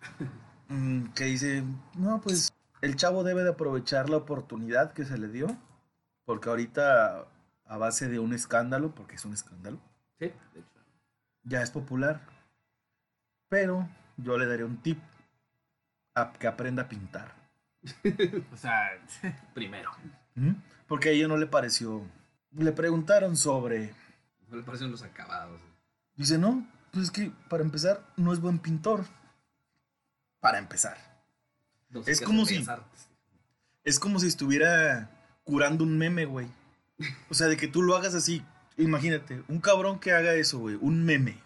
Mm, que dice, no, pues el chavo debe de aprovechar la oportunidad que se le dio, porque ahorita a base de un escándalo, porque es un escándalo, Sí, de hecho. ya es popular. Pero yo le daré un tip a que aprenda a pintar. O sea, Primero. ¿Mm? Porque a ella no le pareció. Le preguntaron sobre. No le parecen los acabados. Dice, no, pues es que para empezar no es buen pintor. Para empezar. No Es como si- Artes. Es como si estuviera curando un meme, güey. O sea, de que tú lo hagas así. Imagínate, un cabrón que haga eso, güey. Un meme.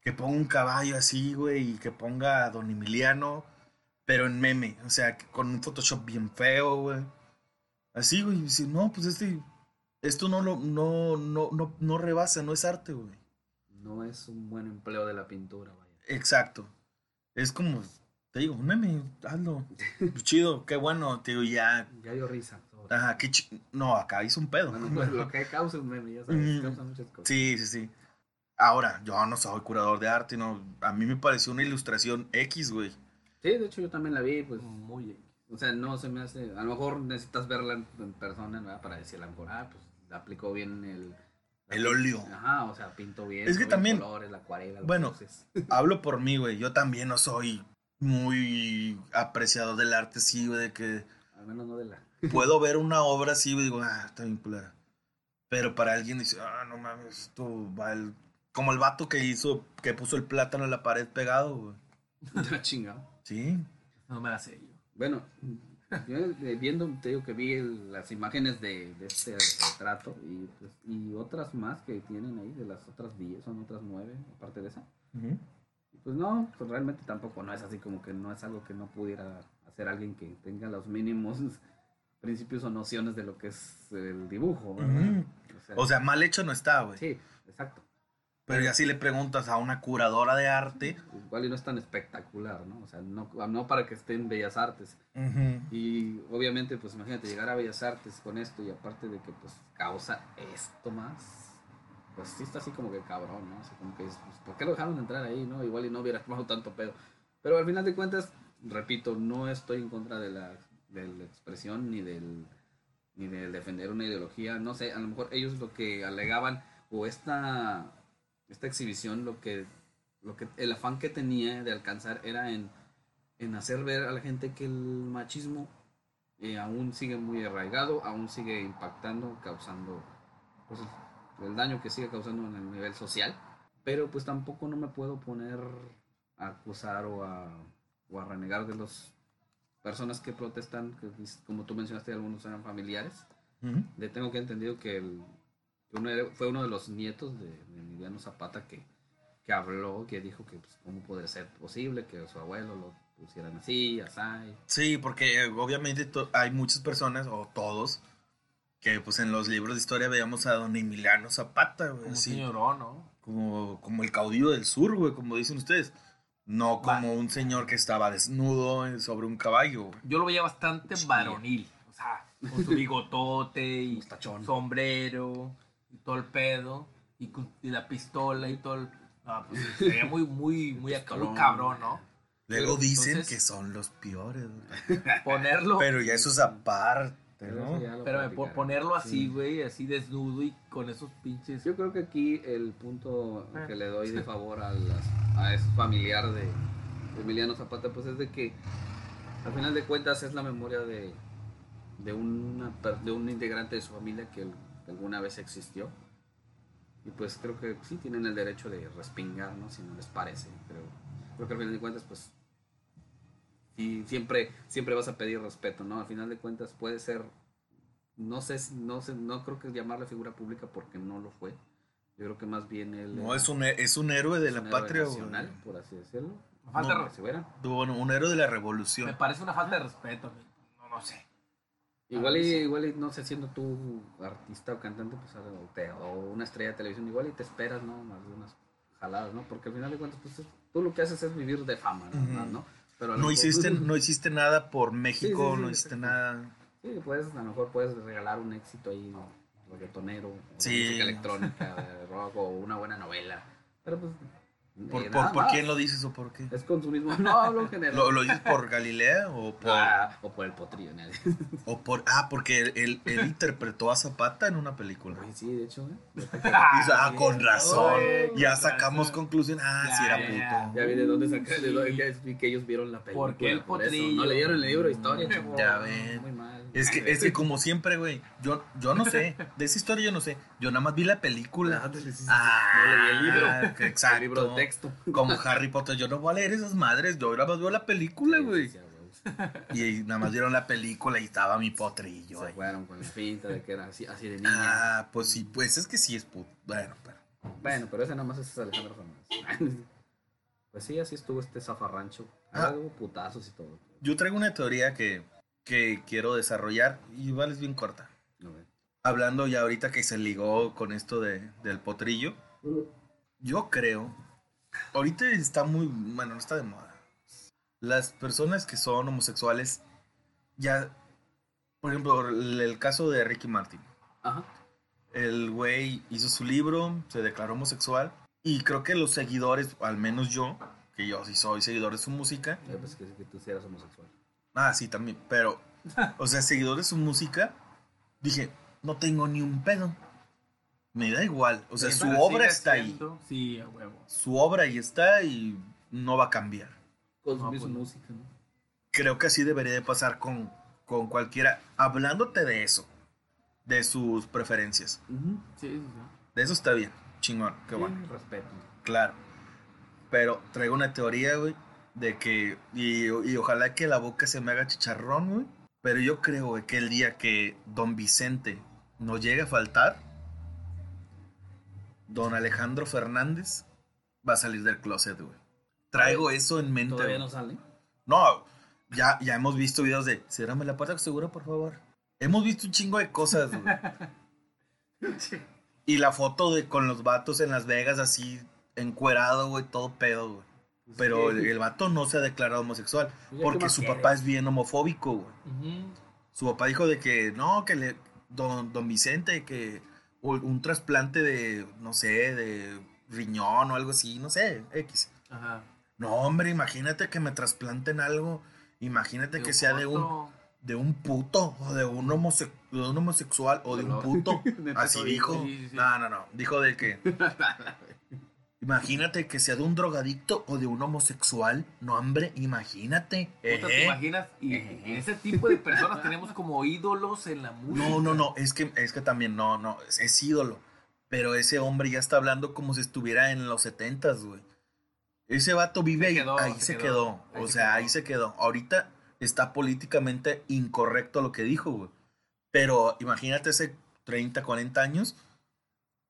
Que ponga un caballo así, güey. Y que ponga a Don Emiliano. Pero en meme. O sea, con un Photoshop bien feo, güey. Así, güey. Y dice, no, pues este. Esto no lo. No, no, no, no rebasa, no es arte, güey. No es un buen empleo de la pintura, vaya. Exacto. Es como. Te digo, un meme, hazlo. Chido, qué bueno, te digo, ya. Ya dio risa. Ajá, qué chi- No, acá hizo un pedo. Bueno, pues, lo que causa un meme, ya sabes, Mm. causa muchas cosas. Sí, sí, sí. Ahora, yo no soy curador de arte, no. A mí me pareció una ilustración X, güey. Sí, de hecho yo también la vi, pues, muy bien. o sea, no se me hace, a lo mejor necesitas verla en, persona, ¿verdad? Para decir a lo mejor, ah, pues, aplicó bien el... El óleo. Ajá, o sea, pintó bien. Es que también- colores, la acuarela, Bueno. Hablo por mí, güey. Yo también no soy muy apreciador del arte, sí, güey, de que Al menos no de la... puedo ver una obra así, güey, digo, ah, está bien culera. Pero para alguien dice, ah, no mames, esto va el... Como el vato que hizo, que puso el plátano en la pared pegado, güey. Ya chingado. Sí. No me la sé yo. Bueno, yo eh, viendo, te digo que vi el- las imágenes de, de este retrato y, pues, y otras más que tienen ahí, de las otras 10, son otras 9, aparte de esa. Y Pues no, pues realmente tampoco no es así como que no es algo que no pudiera hacer alguien que tenga los mínimos principios o nociones de lo que es el dibujo. O sea, O sea, mal hecho no está, güey. sí, exacto. Pero ya si le preguntas a una curadora de arte. Igual y no es tan espectacular, ¿no? O sea, no, no para que esté en Bellas Artes. Y obviamente, pues imagínate llegar a Bellas Artes con esto y aparte de que pues causa esto más, pues sí está así como que cabrón, ¿no? Así como que, dices, pues, ¿por qué lo dejaron entrar ahí, no? Igual y no hubiera tomado tanto pedo. Pero al final de cuentas, repito, no estoy en contra de la, de la expresión ni del ni de defender una ideología, no sé, a lo mejor ellos lo que alegaban o esta esta exhibición lo que lo que el afán que tenía de alcanzar era en en hacer ver a la gente que el machismo eh, aún sigue muy arraigado, aún sigue impactando, causando pues, el daño que sigue causando en el nivel social. Pero pues tampoco no me puedo poner a acusar o a, o a renegar de las personas que protestan, que como tú mencionaste, algunos eran familiares. ujú. De tengo que entendido que, el, uno era- fue uno de los nietos de, de Emiliano Zapata que, que habló, que dijo que pues, cómo podría ser posible que su abuelo lo pusieran así, así. Sí, porque eh, obviamente hay muchas personas, o todos, que pues en los libros de historia veíamos a don Emiliano Zapata, güey. Como así, señorón, ¿no? como, como el caudillo del sur, güey, como dicen ustedes. No Va. como un señor que estaba desnudo eh, sobre un caballo. Yo lo veía bastante varonil. O sea, con su bigotote y Mostachón. sombrero y todo el pedo. Y, con- y la pistola y todo el... No, pues se veía muy, muy, muy, muy cabrón, ¿no? Luego Pero, dicen entonces- que son los peores. Ponerlo... Pero ya eso es aparte, Pero ¿no? Pero ponerlo así, Sí. güey, así desnudo y con esos pinches... Yo creo que aquí el punto Ah. que le doy de favor a, las, a ese familiar de Emiliano Zapata, pues es de que al final de cuentas es la memoria de, de, de un integrante de su familia que, alguna vez existió. Y pues creo que sí tienen el derecho de respingar, ¿no? Si no les parece. Pero creo que al final de cuentas, pues y siempre, siempre vas a pedir respeto, ¿no? Al final de cuentas puede ser no sé, no sé, no creo que llamarle figura pública porque no lo fue. Yo creo que más bien él No, era- es un, es un héroe de es la un héroe patria, güey. nacional, por así decirlo. Me falta No, fuera. Bueno, un héroe de la Me revolución. parece una falta de respeto, no, no sé. Igual y, igual y, no sé, siendo tú artista o cantante, pues o, te- o una estrella de televisión, igual y te esperas, ¿no? Algunas jaladas, ¿no? Porque al final de cuentas, pues es- tú lo que haces es vivir de fama, ¿no? Ujú. ¿no? Pero No mejor- hiciste, no hiciste nada por México, Sí, sí, sí, no hiciste nada. Sí, puedes, a lo mejor puedes regalar un éxito ahí, reggaetonero, Sí. música electrónica, rock, o una buena novela. Pero pues ¿Por, Eh, por, por quién lo dices o por qué? Es consumismo. No, hablo en general. ¿Lo, lo dices por Galilea o por, Ah, o por el potrillo. nadie. o por... Ah, porque él, él- él interpretó a Zapata en una película. Oye, sí, de hecho, ¿eh? Dice, ah, con razón. Oye, Ya con sacamos razón. conclusión. Ah, Ya, sí era ya, puto. ya. Ya vi de dónde sacar, de dónde, ya vi que ellos vieron la película. ¿Por qué el potrillo? No leyeron el libro de historia, chavo. Ya ven. Muy mal. Es que, es que como siempre, güey, yo, yo no sé. De esa historia yo no sé. Yo nada más vi la película. Sí. Ah, no leí el libro. exacto. El libro de texto. Como Harry Potter, yo no voy a leer esas madres. Yo nada más veo la película, güey. Y nada más vieron la película y estaba mi potrillo Se ahí. fueron con la pinta de que era así, así de niña. Ah, pues sí, pues es que sí es puto. Bueno, pero. Bueno, pero ese nada más es Alejandro Fernández. Pues sí, así estuvo este zafarrancho. Ah. Hubo putazos y todo. Yo traigo una teoría que, que quiero desarrollar y igual es bien corta. Ver. Hablando ya ahorita que se ligó con esto de, del potrillo, yo creo, ahorita está muy, bueno, no está de moda. Las personas que son homosexuales, ya, por ejemplo, el, el caso de Ricky Martin. Ajá. El güey hizo su libro, se declaró homosexual y creo que los seguidores, al menos yo, que yo sí soy seguidor de su música, Yo pensé que, que tú sí eras homosexual. Ah, sí, también. Pero, o sea, seguidor de su música, dije, no tengo ni un pedo. Me da igual. O sea, su obra está ahí. Sí, a huevo. Su obra ahí está y no va a cambiar. Consumir No, su pues no. música, ¿no? Creo que así debería de pasar con, con cualquiera. Hablándote de eso, de sus preferencias. Sí, sí, sí. De eso está bien. Chingón, qué Sí, bueno. respeto. Claro. Pero traigo una teoría, güey, de que. Y, y ojalá que la boca se me haga chicharrón, güey. Pero yo creo, güey, que el día que Don Vicente nos llegue a faltar, Don Alejandro Fernández va a salir del closet, güey. Traigo eso en mente. Todavía güey. no sale. No, ya, ya hemos visto videos de. Cérrame la puerta seguro, por favor. Hemos visto un chingo de cosas, güey. Y la foto de con los vatos en Las Vegas así encuerado, güey, todo pedo, güey. Pero el, el vato no se ha declarado homosexual Pues ya, ¿qué porque su papá es bien homofóbico, güey. Su papá dijo de que no, que le don, don Vicente que un trasplante de no sé, de riñón o algo así, no sé, X. Ajá. No, hombre, imagínate que me trasplanten algo. Imagínate que sea de un de un puto o de un, homose- de un homosexual o de un puto. Así dijo. Sí, sí, sí. No, no, no. Dijo de que. Imagínate que sea de un drogadicto o de un homosexual. No, hombre, imagínate. Puta, ¿Te Ejé. imaginas? Y Ejé. ese tipo de personas tenemos como ídolos en la música. No, no, no. Es que, es que también, no, no. Es, es ídolo. Pero ese hombre ya está hablando como si estuviera en los setentas, güey. Ese vato vive Se ahí, quedó, ahí se se quedó, quedó. ahí O se sea, quedó. ahí se quedó. Ahorita está políticamente incorrecto lo que dijo, güey. Pero imagínate hace 30, 40 años,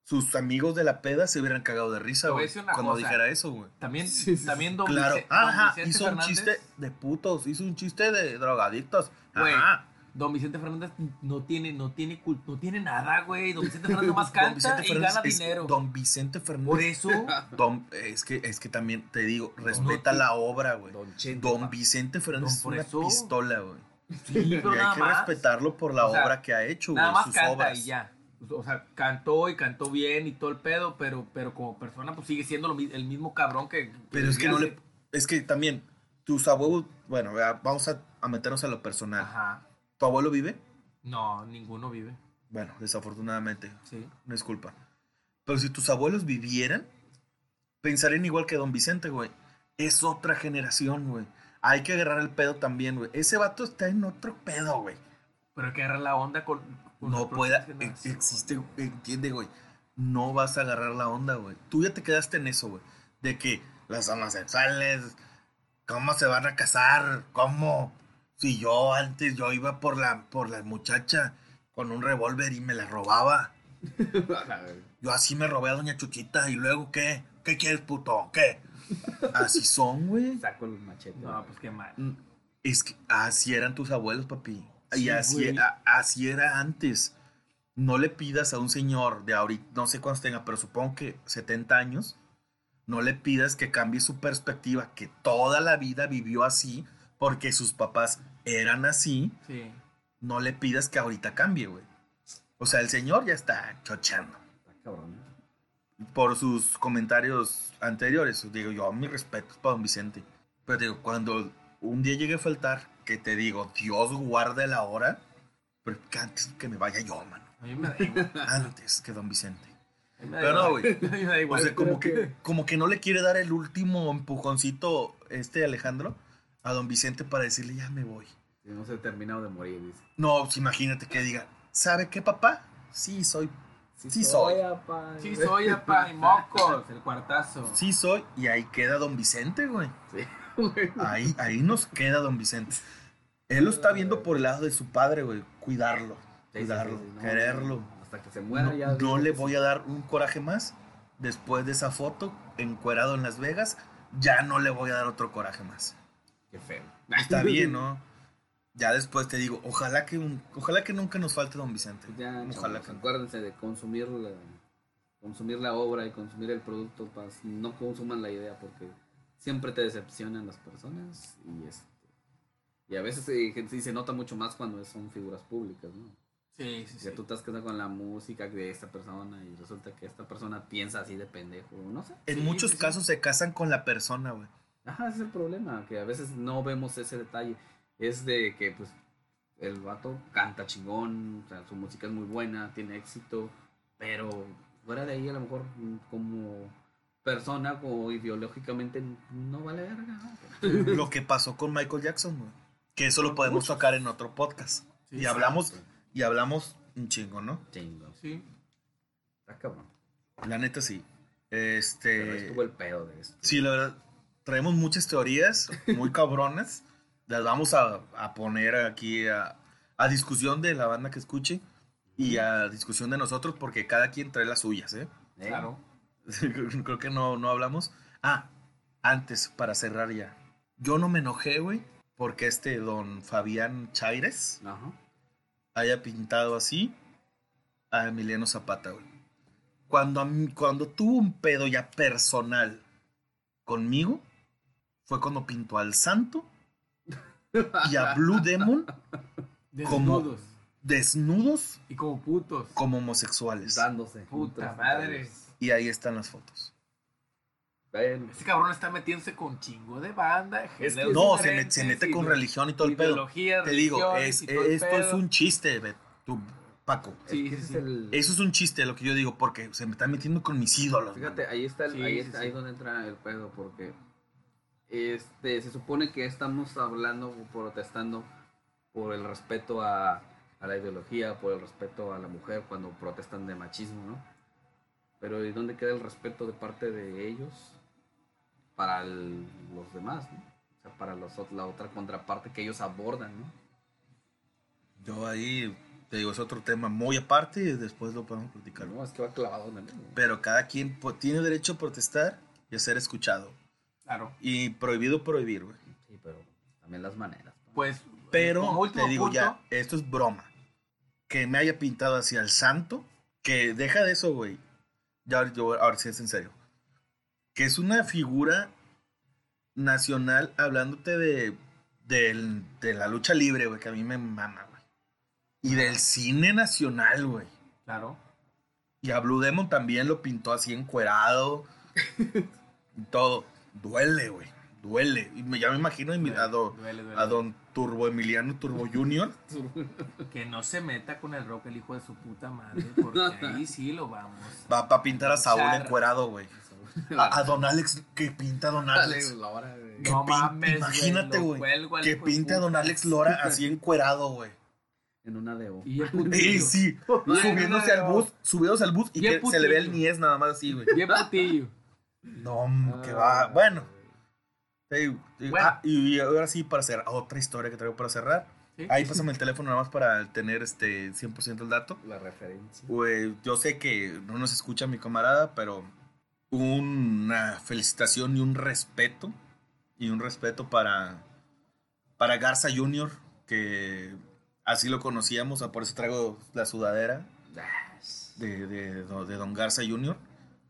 sus amigos de la peda se hubieran cagado de risa, güey. Cuando cosa. dijera eso, güey. También, Sí, sí, también don, Claro. Don Ajá, Vicente hizo un chiste de putos, hizo un chiste de drogadictos. Güey, Ajá. Don Vicente Fernández no tiene, no tiene, no tiene nada, güey. Don Vicente Fernández nomás canta y gana es dinero. Don Vicente Fernández. Por eso, Don- es, que, es que también te digo, respeta la obra, güey. Don Chente. Don pa. Vicente Fernández Don es una eso- pistola, güey. sí, Y hay nada que más. respetarlo por la O sea, obra que ha hecho, güey. Sus canta obras. y ya. O sea, cantó y cantó bien y todo el pedo, pero, pero como persona, pues sigue siendo lo el mismo cabrón que. Pero es que no le. Es que también, tus abuelos. Bueno, vamos a, a meternos a lo personal. Ajá. ¿Tu abuelo vive? No, ninguno vive. Bueno, desafortunadamente, Sí. no es culpa. Pero si tus abuelos vivieran, pensarían igual que Don Vicente, güey. Es otra generación, güey. Hay que agarrar el pedo también, güey. Ese vato está en otro pedo, güey. Pero hay que agarrar la onda con. No pueda. Existe, entiende, güey. No vas a agarrar la onda, güey. Tú ya te quedaste en eso, güey. De que las homosexuales, ¿cómo se van a casar? ¿Cómo? Si yo antes yo iba por la, por la muchacha con un revólver y me la robaba. Yo así me robé a Doña Chuchita y luego ¿qué? ¿Qué quieres, puto? ¿Qué? Así son, güey. Saco los machetes. No, pues qué mal. Es que así eran tus abuelos, papi. Y Sí, así, a- así era antes. No le pidas a un señor de ahorita, no sé cuántos tenga, pero supongo que 70 años, no le pidas que cambie su perspectiva, que toda la vida vivió así, porque sus papás eran así. Sí. No le pidas que ahorita cambie, güey. O sea, el señor ya está chochando. Está cabrón. por sus comentarios anteriores. Digo, yo, mi respeto para don Vicente. Pero digo, cuando un día llegue a faltar, que te digo, Dios guarde la hora, pero que antes que me vaya yo, mano. A mí me da igual. Antes que don Vicente. A mí me da Pero no, güey. A mí me da O igual. sea, como que, como que no le quiere dar el último empujoncito este Alejandro a don Vicente para decirle ya me voy. Si no se ha terminado de morir, dice. No, pues imagínate que diga, ¿sabe qué, papá? Sí, soy, Sí soy. apá. Sí, soy apa y mocos. El cuartazo. sí soy. Y ahí queda don Vicente, güey. Sí, güey. Ahí, ahí nos queda don Vicente. Él lo está viendo por el lado de su padre, güey. Cuidarlo, Sí, cuidarlo, sí, sí, no, quererlo. Hasta que se muera No, ya. no le voy a dar un coraje más. Después de esa foto, encuerado en Las Vegas, ya no le voy a dar otro coraje más. Qué feo. Está bien, ¿no? Ya después te digo, ojalá que, un- ojalá que nunca nos falte don Vicente. Ya, Ojalá chavos, que- acuérdense de consumir la, consumir la obra y consumir el producto, para no consuman la idea porque siempre te decepcionan las personas y este y a veces eh, sí se nota mucho más cuando son figuras públicas, ¿no? Sí, sí, sí. Que tú te has quedado con la música de esta persona y resulta que esta persona piensa así de pendejo, no sé. En Sí, muchos sí, sí. casos se casan con la persona, güey. Ajá, ese es el problema, que a veces no vemos ese detalle. Es de que, pues, el vato canta chingón, o sea, su música es muy buena, tiene éxito, pero fuera de ahí, a lo mejor, mm, como persona o ideológicamente, no vale verga. ¿no? Lo que pasó con Michael Jackson, güey. Que eso lo podemos tocar en otro podcast. Sí, y sí. hablamos, y hablamos un chingo, ¿no? Chingo. Sí. Está cabrón. La neta sí. Pero Este. estuvo el pedo de esto. Sí, la verdad. Traemos muchas teorías muy cabronas. Las vamos a, a poner aquí a, a discusión de la banda que escuche y a discusión de nosotros porque cada quien trae las suyas. ¿Eh? Claro. Creo que no, no hablamos. Ah, antes, para cerrar ya. Yo no me enojé, güey, porque este don Fabián Chaires Ajá. haya pintado así a Emiliano Zapata, güey. Cuando, a mí- cuando tuvo un pedo ya personal conmigo, fue cuando pintó al santo y a Blue Demon Como- Desnudos. desnudos Y como putos. como homosexuales. Dándose. Puta madre. Y ahí están las fotos. Bueno, Este cabrón está metiéndose con chingo de banda. Es que No, se, me- diferentes, se mete con religión y todo el pedo. Te digo, religiones es, y todo el esto es pedo. un chiste, Bet- tú, Paco. Sí, es que ese es el... Eso es un chiste, lo que yo digo, porque se me está metiendo con mis ídolos. Fíjate, mano. ahí está, el, Sí, ahí sí, está sí. ahí donde entra el pedo, porque este se supone que estamos hablando o protestando por el respeto a, a la ideología, por el respeto a la mujer cuando protestan de machismo, ¿no? Pero ¿y dónde queda el respeto de parte de ellos para el- los demás, ¿no? O sea, para los, la otra contraparte que ellos abordan, ¿no? Yo ahí, te digo, es otro tema muy aparte y después lo podemos platicar. No, es que va clavado en el Pero cada quien pues, tiene derecho a protestar y a ser escuchado. Claro. Y prohibido prohibir, güey. Sí, pero también las maneras. ¿no? Pues, Pero como último te digo punto, ya, esto es broma. Que me haya pintado hacia el santo, que deja de eso, güey. Ya, yo, ahora sí es en serio. Que es una figura nacional hablándote de, del- de la lucha libre, güey, que a mí me mama, güey. Y del cine nacional, güey. Claro. Y a Blue Demon también lo pintó así encuerado. y todo. Duele, güey. Duele. Y me, ya me imagino a, mi- a don, Duele, duele. a don Turbo Emiliano Turbo Junior. Que no se meta con el rock el hijo de su puta madre, porque ahí sí lo vamos. Va a pintar a Saúl Char. encuerado, güey. A, a don Alex, que pinta a don Alex. Que No pin- mames, imagínate, güey, Que pinta a don. Alex Lora así encuerado, güey. En una de Y el Y putillo. sí, subiéndose al bus, subidos al bus y Bien que se le ve el niés nada más así, güey. Bien putillo. No, que va. Bueno, Bueno. ah, y ahora sí, para cerrar, otra historia que traigo para cerrar. Sí, Ahí sí, pásame el teléfono nada más para tener este 100% el dato. La referencia. Pues yo sé que no nos escucha mi camarada, pero una felicitación y un respeto. Y un respeto para, para Garza Jr., que así lo conocíamos, ah, por eso traigo la sudadera de, de, de Don Garza Jr.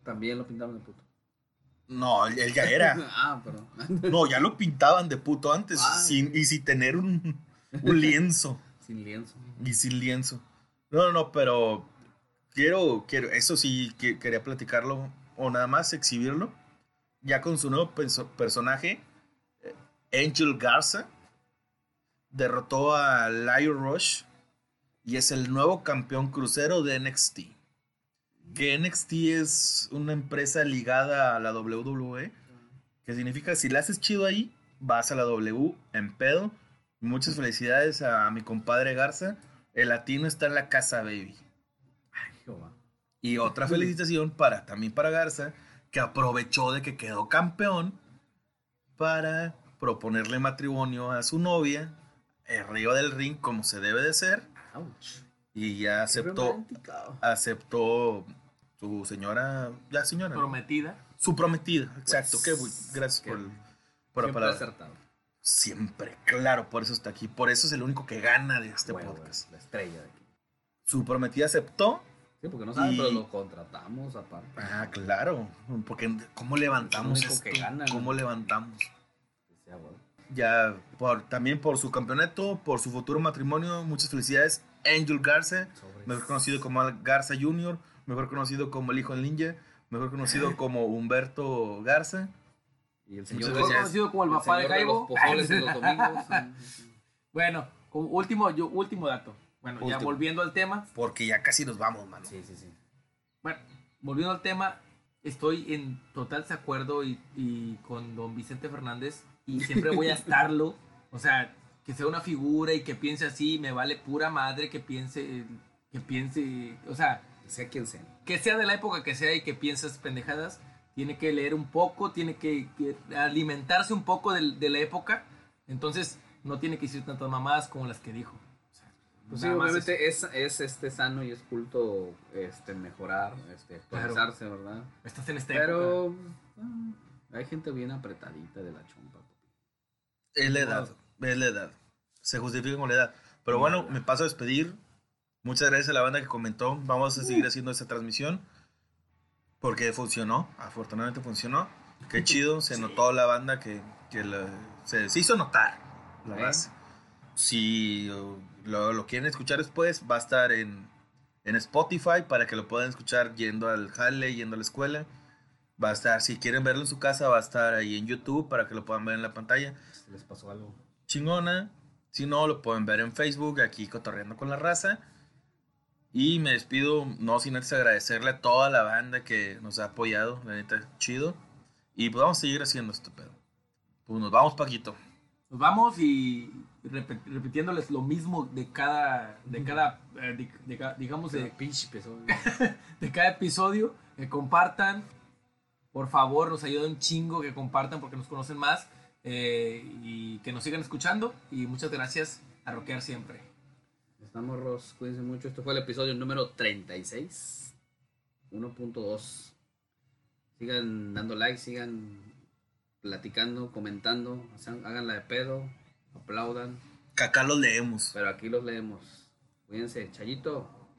También lo pintaron de puto. No, él ya era. ah, pero. No, ya lo pintaban de puto antes, Ah. sin, y sin tener un, un lienzo. Sin lienzo. Y sin lienzo. No, no, no, pero quiero, quiero, eso sí que- quería platicarlo o nada más exhibirlo. Ya con su nuevo perso- personaje, eh, Angel Garza, derrotó a Lio Rush y es el nuevo campeón crucero de NXT. Que NXT es una empresa ligada a la WWE, que significa si la haces chido ahí, vas a la W en pedo. Muchas felicidades a mi compadre Garza. El latino está en la casa, baby. Ay, Jehová. Y otra felicitación para también para Garza, que aprovechó de que quedó campeón para proponerle matrimonio a su novia arriba del ring como se debe de ser Ouch. Y ya aceptó aceptó su señora ya señora ¿no? Prometida. su prometida exacto Pues, qué gracias qué por, el- por la Siempre palabra acertado. siempre claro por eso está aquí por eso es el único que gana de este podcast La estrella de aquí. su prometida aceptó Sí, porque no saben, Y- pero lo contratamos aparte. ah claro porque cómo levantamos Es el único que esto? gana, ¿no? cómo levantamos ya por, también por su campeonato, por su futuro matrimonio, muchas felicidades. Angel Garza, mejor conocido como Garza Jr., mejor conocido como el hijo del ninja, mejor conocido como Humberto Garza. Y el señor, Mejor conocido como el papá de señor Jaibo. los pozoles en los domingos. Bueno, como último, yo, último dato. Bueno, ya Último. volviendo al tema. Porque ya casi nos vamos, mano. Sí, sí, sí. Bueno, volviendo al tema, estoy en total desacuerdo y, y con don Vicente Fernández y siempre voy a estarlo. O sea, que sea una figura y que piense así, me vale pura madre que piense, que piense, o sea, Sea quien sea. que sea de la época que sea y que pienses pendejadas, tiene que leer un poco, tiene que, que alimentarse un poco del- de, la época, entonces no tiene que decir tantas mamadas como las que dijo. O sea, Pues sí, obviamente es, es este sano y es culto este, mejorar, este, Claro. actualizarse, ¿verdad? Estás en esta época. Pero ah, hay gente bien apretadita de la chompa. Es la edad, es la edad. Se justifica con la edad. Pero bueno, me paso a despedir. Muchas gracias a la banda que comentó. Vamos a seguir haciendo esta transmisión. Porque funcionó, afortunadamente funcionó. Qué chido, se notó la banda que, que la- se, se hizo notar la ¿Eh? base. Si lo, lo quieren escuchar después, va a estar en, en Spotify para que lo puedan escuchar yendo al jale, yendo a la escuela. Va a estar, si quieren verlo en su casa, va a estar ahí en YouTube para que lo puedan ver en la pantalla Si les pasó algo. Chingona. Si no, lo pueden ver en Facebook, aquí cotorreando con la raza. Y me despido, no sin antes agradecerle a toda la banda que nos ha apoyado, la neta, chido. Y pues vamos a seguir haciendo este pedo. Pues nos vamos, Paquito. Nos vamos y repitiéndoles lo mismo de cada, de cada, eh, de- de ca- digamos, de, pinche peso. de cada episodio. Que compartan, por favor, nos ayuda un chingo que compartan porque nos conocen más. Eh, y que nos sigan escuchando. Y muchas gracias a Rockear siempre. Estamos, Ross. Cuídense mucho. Esto fue el episodio número 36. 1.2. Sigan dando like, sigan platicando, comentando. Hagan- Háganla de pedo. Aplaudan. Que acá los leemos. Pero aquí los leemos. Cuídense. Chayito.